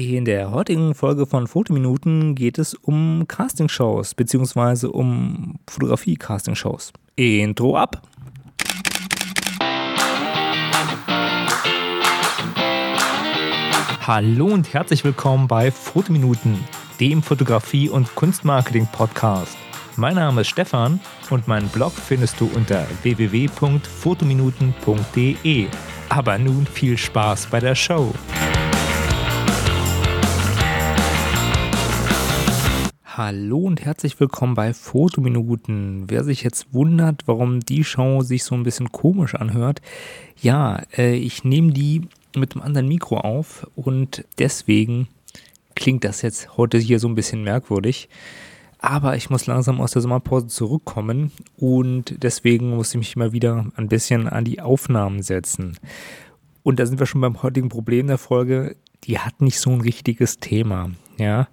In der heutigen Folge von Fotominuten geht es um Castingshows bzw. um Fotografie-Castingshows. Intro ab! Hallo und herzlich willkommen bei Fotominuten, dem Fotografie- und Kunstmarketing-Podcast. Mein Name ist Stefan und meinen Blog findest du unter www.fotominuten.de. Aber nun viel Spaß bei der Show. Hallo und herzlich willkommen bei Fotominuten. Wer sich jetzt wundert, warum die Show sich so ein bisschen komisch anhört, ja, äh, ich nehme die mit einem anderen Mikro auf und deswegen klingt das jetzt heute hier so ein bisschen merkwürdig. Aber ich muss langsam aus der Sommerpause zurückkommen und deswegen muss ich mich mal wieder ein bisschen an die Aufnahmen setzen. Und da sind wir schon beim heutigen Problem der Folge. Die hat nicht so ein richtiges Thema. Ja,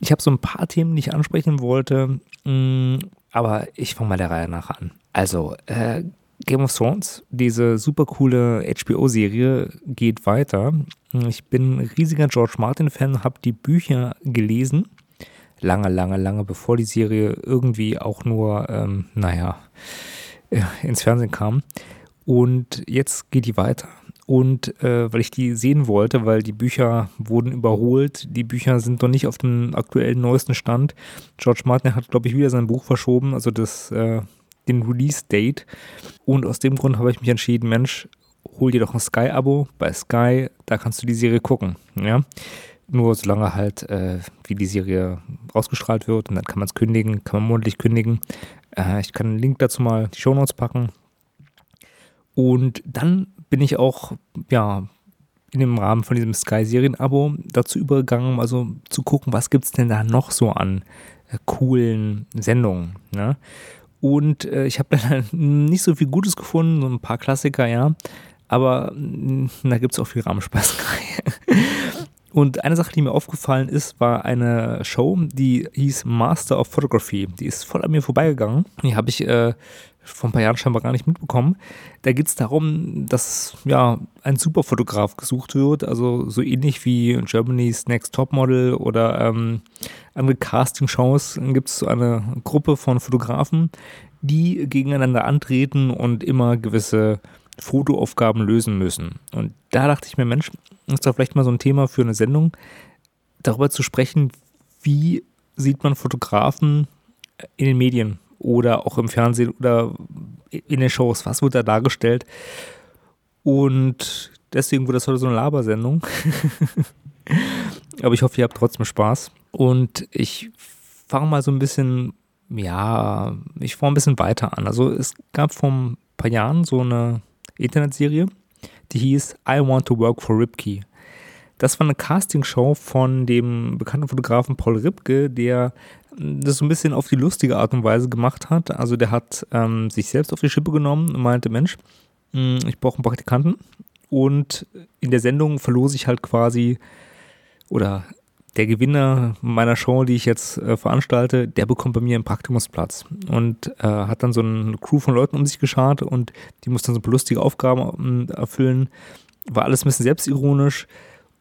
ich habe so ein paar Themen, die ich ansprechen wollte, mm, aber ich fange mal der Reihe nach an. Also, äh, Game of Thrones, diese super coole HBO-Serie, geht weiter. Ich bin ein riesiger George Martin-Fan, habe die Bücher gelesen. Lange, lange, lange bevor die Serie irgendwie auch nur, ähm, naja, äh, ins Fernsehen kam. Und jetzt geht die weiter und äh, weil ich die sehen wollte, weil die Bücher wurden überholt. Die Bücher sind noch nicht auf dem aktuellen neuesten Stand. George Martin hat, glaube ich, wieder sein Buch verschoben, also das, äh, den Release-Date. Und aus dem Grund habe ich mich entschieden, Mensch, hol dir doch ein Sky-Abo. Bei Sky, da kannst du die Serie gucken. Ja? Nur solange halt, äh, wie die Serie ausgestrahlt wird und dann kann man es kündigen, kann man monatlich kündigen. Äh, ich kann einen Link dazu mal die Show Notes packen. Und dann bin ich auch, ja, in dem Rahmen von diesem Sky-Serien-Abo dazu übergegangen, also zu gucken, was gibt es denn da noch so an äh, coolen Sendungen. Ne? Und äh, ich habe dann nicht so viel Gutes gefunden, so ein paar Klassiker, ja. Aber mh, da gibt es auch viel Rahmenspaß. Und eine Sache, die mir aufgefallen ist, war eine Show, die hieß Master of Photography. Die ist voll an mir vorbeigegangen. Die habe ich äh, vor ein paar Jahren scheinbar gar nicht mitbekommen. Da geht es darum, dass ja ein Superfotograf gesucht wird, also so ähnlich wie Germany's Next Topmodel oder ähm, andere Casting-Shows gibt es so eine Gruppe von Fotografen, die gegeneinander antreten und immer gewisse Fotoaufgaben lösen müssen. Und da dachte ich mir, Mensch, ist doch vielleicht mal so ein Thema für eine Sendung, darüber zu sprechen, wie sieht man Fotografen in den Medien oder auch im Fernsehen oder in den Shows. Was wird da dargestellt? Und deswegen wurde das heute so eine Labersendung. Aber ich hoffe, ihr habt trotzdem Spaß. Und ich fange mal so ein bisschen, ja, ich fange ein bisschen weiter an. Also es gab vor ein paar Jahren so eine Internetserie, die hieß I Want to Work for Ripkey. Das war eine Castingshow von dem bekannten Fotografen Paul Ripke, der das so ein bisschen auf die lustige Art und Weise gemacht hat. Also der hat ähm, sich selbst auf die Schippe genommen und meinte, Mensch, hm, ich brauche einen Praktikanten. Und in der Sendung verlose ich halt quasi, oder der Gewinner meiner Show, die ich jetzt äh, veranstalte, der bekommt bei mir einen Praktikumsplatz und äh, hat dann so eine Crew von Leuten um sich geschart und die muss dann so lustige Aufgaben äh, erfüllen. War alles ein bisschen selbstironisch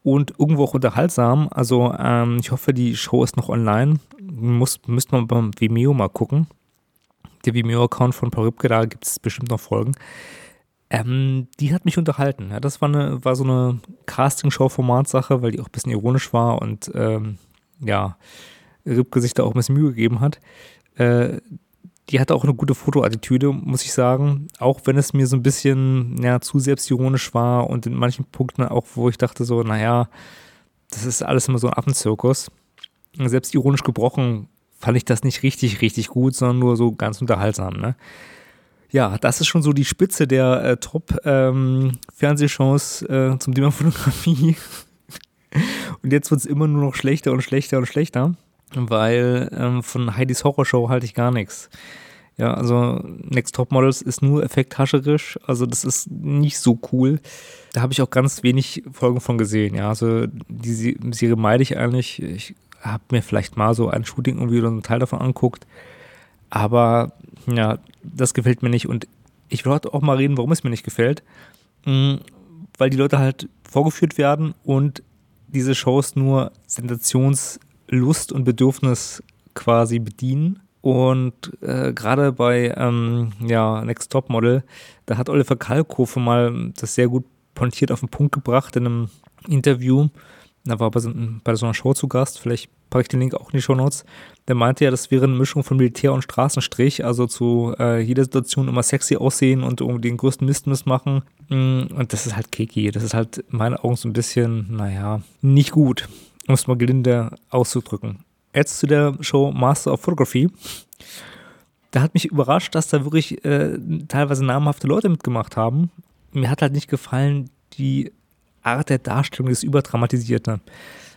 und irgendwo auch unterhaltsam. Also ähm, ich hoffe, die Show ist noch online. Muss, müsste man beim Vimeo mal gucken. Der Vimeo-Account von Paul Ripke, da gibt es bestimmt noch Folgen. Ähm, die hat mich unterhalten. Ja, das war, eine, war so eine Casting-Show-Formatsache, weil die auch ein bisschen ironisch war und ähm, ja, Ripke sich da auch ein bisschen Mühe gegeben hat. Äh, die hatte auch eine gute Fotoattitüde, muss ich sagen. Auch wenn es mir so ein bisschen ja, zu selbstironisch war und in manchen Punkten auch, wo ich dachte so, naja, das ist alles immer so ein Affenzirkus. Selbstironisch gebrochen fand ich das nicht richtig, richtig gut, sondern nur so ganz unterhaltsam. Ne? Ja, das ist schon so die Spitze der äh, Top-Fernsehshows ähm, äh, zum Thema Fotografie. und jetzt wird es immer nur noch schlechter und schlechter und schlechter weil ähm, von Heidis Horrorshow halte ich gar nichts. Ja, also Next Top Models ist nur effekthascherisch, also das ist nicht so cool. Da habe ich auch ganz wenig Folgen von gesehen. Ja, also die Serie meide ich eigentlich. Ich habe mir vielleicht mal so ein Shooting irgendwie oder einen Teil davon anguckt, aber ja, das gefällt mir nicht und ich will heute auch mal reden, warum es mir nicht gefällt. Mhm, weil die Leute halt vorgeführt werden und diese Shows nur Sensationslust und Bedürfnis quasi bedienen. Und äh, gerade bei ähm, ja, Next Top Model, da hat Oliver Kalkofe mal das sehr gut pointiert auf den Punkt gebracht in einem Interview. Da war bei so, bei so einer Show zu Gast, vielleicht packe ich den Link auch in die Show Notes. Der meinte ja, das wäre eine Mischung von Militär und Straßenstrich, also zu äh, jeder Situation immer sexy aussehen und irgendwie den größten Mist missmachen. Mm, und das ist halt keki. Das ist halt in meinen Augen so ein bisschen, naja, nicht gut, um es mal gelinde auszudrücken. Jetzt zu der Show Master of Photography. Da hat mich überrascht, dass da wirklich äh, teilweise namhafte Leute mitgemacht haben. Mir hat halt nicht gefallen die Art der Darstellung, das Überdramatisierte.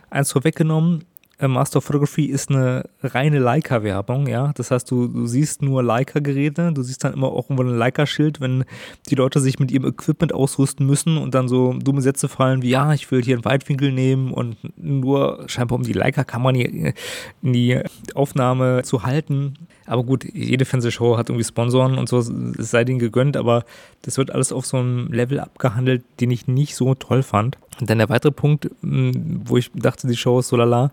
Eins vorweggenommen, Master of Photography ist eine reine Leica-Werbung, ja. Das heißt, du, du siehst nur Leica-Geräte, du siehst dann immer auch irgendwo ein Leica-Schild, wenn die Leute sich mit ihrem Equipment ausrüsten müssen und dann so dumme Sätze fallen wie, ja, ich will hier einen Weitwinkel nehmen und nur scheinbar um die Leica-Kamera in die Aufnahme zu halten. Aber gut, jede Fernsehshow hat irgendwie Sponsoren und so, es sei denen gegönnt, aber das wird alles auf so einem Level abgehandelt, den ich nicht so toll fand. Und dann der weitere Punkt, wo ich dachte, die Show ist so lala,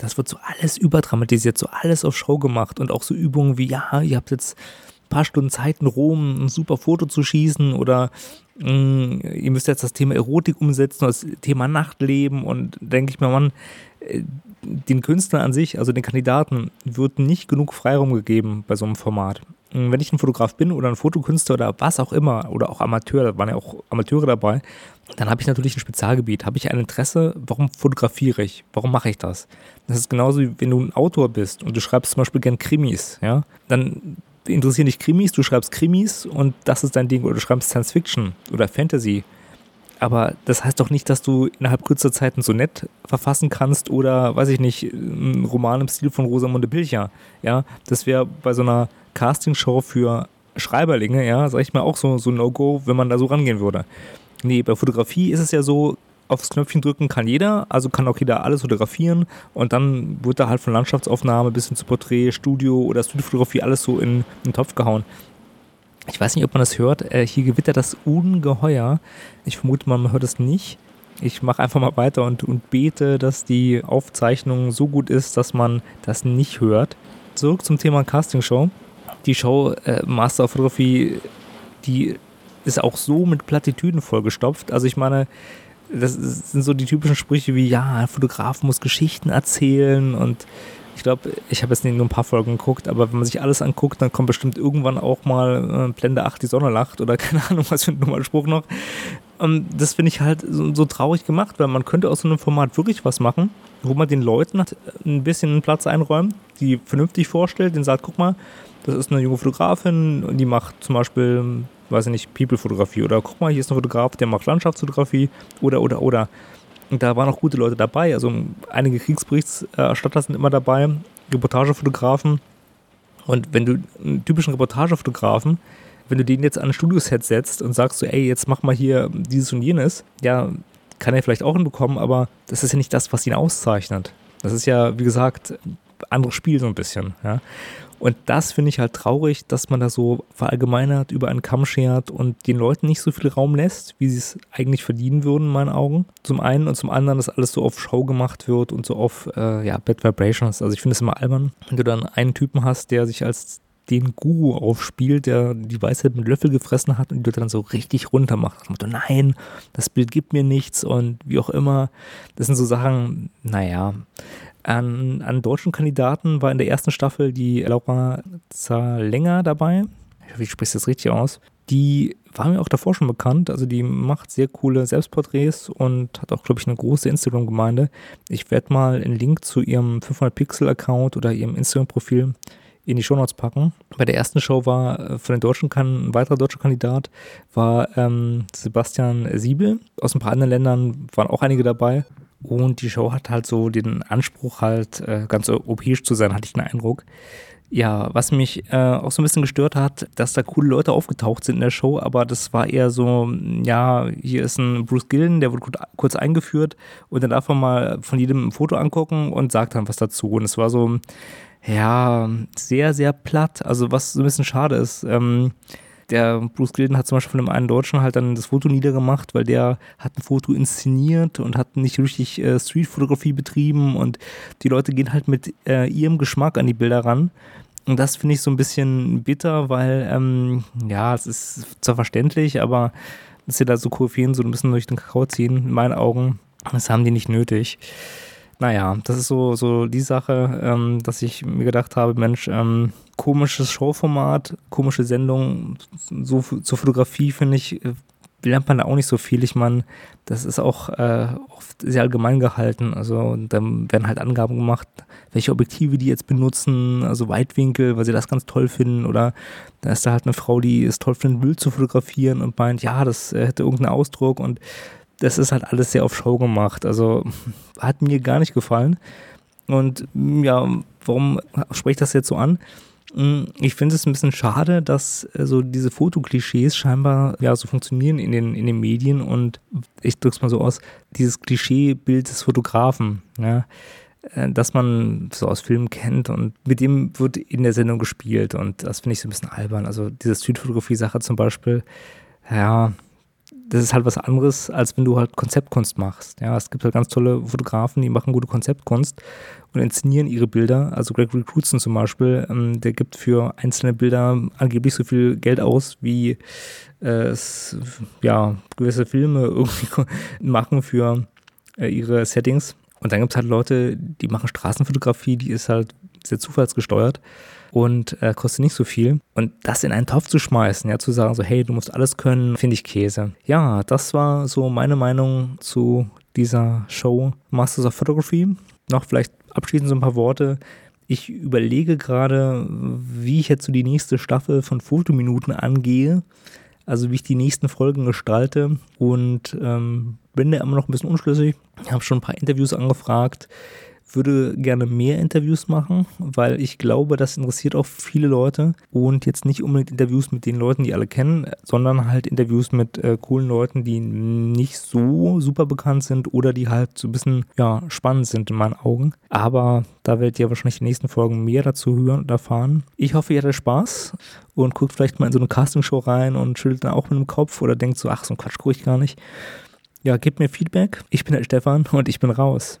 das wird so alles überdramatisiert, so alles auf Show gemacht und auch so Übungen wie, ja, ihr habt jetzt ein paar Stunden Zeit in Rom ein super Foto zu schießen oder mh, mm, ihr müsst jetzt das Thema Erotik umsetzen, das Thema Nachtleben und denke ich mir, Mann, äh, den Künstler an sich, also den Kandidaten, wird nicht genug Freiraum gegeben bei so einem Format. Wenn ich ein Fotograf bin oder ein Fotokünstler oder was auch immer oder auch Amateur, da waren ja auch Amateure dabei, dann habe ich natürlich ein Spezialgebiet. Habe ich ein Interesse, warum fotografiere ich? Warum mache ich das? Das ist genauso wie wenn du ein Autor bist und du schreibst zum Beispiel gern Krimis, ja, dann interessieren dich Krimis, du schreibst Krimis und das ist dein Ding oder du schreibst Science Fiction oder Fantasy. Aber das heißt doch nicht, dass du innerhalb kurzer Zeit ein Sonett verfassen kannst oder, weiß ich nicht, einen Roman im Stil von Rosamunde Pilcher. Ja, das wäre bei so einer Castingshow für Schreiberlinge, ja, sag ich mal, auch so, so No-Go, wenn man da so rangehen würde. Nee, bei Fotografie ist es ja so, aufs Knöpfchen drücken kann jeder, also kann auch jeder alles fotografieren und dann wird da halt von Landschaftsaufnahme bis hin zu Porträt, Studio oder Studiofotografie alles so in, in den Topf gehauen. Ich weiß nicht, ob man das hört. Äh, hier gewittert das ungeheuer. Ich vermute man hört es nicht. Ich mache einfach mal weiter und, und bete, dass die Aufzeichnung so gut ist, dass man das nicht hört. Zurück zum Thema Castingshow. Die Show äh, Master of Photography, die ist auch so mit Plattitüden vollgestopft. Also ich meine, das sind so die typischen Sprüche wie, ja, ein Fotograf muss Geschichten erzählen und ich glaube, ich habe jetzt nur ein paar Folgen geguckt, aber wenn man sich alles anguckt, dann kommt bestimmt irgendwann auch mal äh, Blende 8, die Sonne lacht oder keine Ahnung, was für ein normaler Spruch noch. Und das finde ich halt so, so, traurig gemacht, weil man könnte aus so einem Format wirklich was machen, wo man den Leuten ein bisschen Platz einräumt, die vernünftig vorstellt, den sagt, guck mal, das ist eine junge Fotografin und die macht zum Beispiel weiß ich nicht, People-Fotografie oder guck mal, hier ist ein Fotograf, der macht Landschaftsfotografie oder, oder, oder. Und da waren auch gute Leute dabei. Also einige Kriegsberichterstatter sind immer dabei, Reportagefotografen. Und wenn du einen typischen Reportagefotografen, wenn du den jetzt an ein Studioset setzt und sagst so, ey, jetzt mach mal hier dieses und jenes, ja, kann er vielleicht auch hinbekommen, aber das ist ja nicht das, was ihn auszeichnet. Das ist ja, wie gesagt, anderes Spiel so ein bisschen. Ja? Und das finde ich halt traurig, dass man da so verallgemeinert über einen Kamm schert und den Leuten nicht so viel Raum lässt, wie sie es eigentlich verdienen würden, in meinen Augen. Zum einen und zum anderen, dass alles so auf Show gemacht wird und so auf äh, ja, Bad Vibrations. Also ich finde es immer albern, wenn du dann einen Typen hast, der sich als den Guru aufspielt, der die Weisheit mit Löffel gefressen hat und die Leute dann so richtig runter macht. Also, nein, das Bild gibt mir nichts und wie auch immer. Das sind so Sachen, naja, an, an deutschen Kandidaten war in der ersten Staffel die Laura Zalänger dabei. Ich hoffe, ich spreche das richtig aus. Die war mir auch davor schon bekannt. Also die macht sehr coole Selbstporträts und hat auch, glaube ich, eine große Instagram-Gemeinde. Ich werde mal einen Link zu ihrem 500-Pixel-Account oder ihrem Instagram-Profil in die Shownotes packen. Bei der ersten Show war äh, von den Deutschen ein weiterer deutscher Kandidat war ähm, Sebastian Siebel. Aus ein paar anderen Ländern waren auch einige dabei. Und die Show hat halt so den Anspruch, halt äh, ganz europäisch zu sein, hatte ich den Eindruck. Ja, was mich äh, auch so ein bisschen gestört hat, dass da coole Leute aufgetaucht sind in der Show, aber das war eher so, ja, hier ist ein Bruce Gillen, der wird kurz eingeführt und dann darf man mal von jedem ein Foto angucken und sagt dann was dazu. Und es war so, ja, sehr, sehr platt, also was so ein bisschen schade ist. Ähm, der Bruce Gilden hat zum Beispiel von dem einen Deutschen halt dann das Foto niedergemacht, weil der hat ein Foto inszeniert und hat nicht richtig äh, Streetfotografie betrieben und die Leute gehen halt mit äh, ihrem Geschmack an die Bilder ran. Und das finde ich so ein bisschen bitter, weil, ähm, ja, es ist zwar verständlich, aber dass sie da so Koryphäen so ein bisschen durch den Kakao ziehen, in meinen Augen, das haben die nicht nötig. Naja, das ist so, so die Sache, ähm, dass ich mir gedacht habe, Mensch, ähm, komisches Showformat, komische Sendung, so zur Fotografie finde ich, äh, lernt man da auch nicht so viel. Ich meine, das ist auch äh, oft sehr allgemein gehalten. Also dann werden halt Angaben gemacht, welche Objektive die jetzt benutzen, also Weitwinkel, weil sie das ganz toll finden. Oder da ist da halt eine Frau, die es toll findet, Bild zu fotografieren und meint, ja, das äh, hätte irgendeinen Ausdruck und das ist halt alles sehr auf Show gemacht. Also hat mir gar nicht gefallen. Und ja, warum spreche ich das jetzt so an? Hm, ich finde es ein bisschen schade, dass äh, so diese Fotoklischees scheinbar ja so funktionieren in den, in den Medien und ich drücke es mal so aus, dieses Klischeebild des Fotografen, ja, äh, dass man so aus Filmen kennt und mit dem wird in der Sendung gespielt und das finde ich so ein bisschen albern. Also diese Streetfotografie-Sache zum Beispiel, ja, das ist halt was anderes, als wenn du halt Konzeptkunst machst. Ja, es gibt halt ganz tolle Fotografen, die machen gute Konzeptkunst und inszenieren ihre Bilder. Also Gregory Crutzen zum Beispiel, ähm, der gibt für einzelne Bilder angeblich so viel Geld aus, wie äh, es, ja, gewisse Filme irgendwie machen für äh, ihre Settings. Und dann gibt es halt Leute, die machen Straßenfotografie, die ist halt sehr zufallsgesteuert und äh, kostet nicht so viel. Und das in einen Topf zu schmeißen, ja, zu sagen so, hey, du musst alles können, finde ich Käse. Ja, das war so meine Meinung zu dieser Show Masters of Photography. Noch vielleicht abschließend so ein paar Worte. Ich überlege gerade, wie ich jetzt so die nächste Staffel von Fotominuten angehe. Also wie ich die nächsten Folgen gestalte und ähm, bin da immer noch ein bisschen unschlüssig. Ich habe schon ein paar Interviews angefragt würde gerne mehr Interviews machen, weil ich glaube, das interessiert auch viele Leute und jetzt nicht unbedingt Interviews mit den Leuten, die alle kennen, sondern halt Interviews mit äh, coolen Leuten, die nicht so super bekannt sind oder die halt so ein bisschen ja, spannend sind in meinen Augen. Aber da werdet ihr wahrscheinlich in den nächsten Folgen mehr dazu hören und erfahren. Ich hoffe, ihr hattet Spaß und guckt vielleicht mal in so eine Castingshow rein und schüttelt dann auch mit dem Kopf oder denkt so, ach, so ein Quatsch gucke ich gar nicht. Ja, gebt mir Feedback. Ich bin der Stefan und ich bin raus.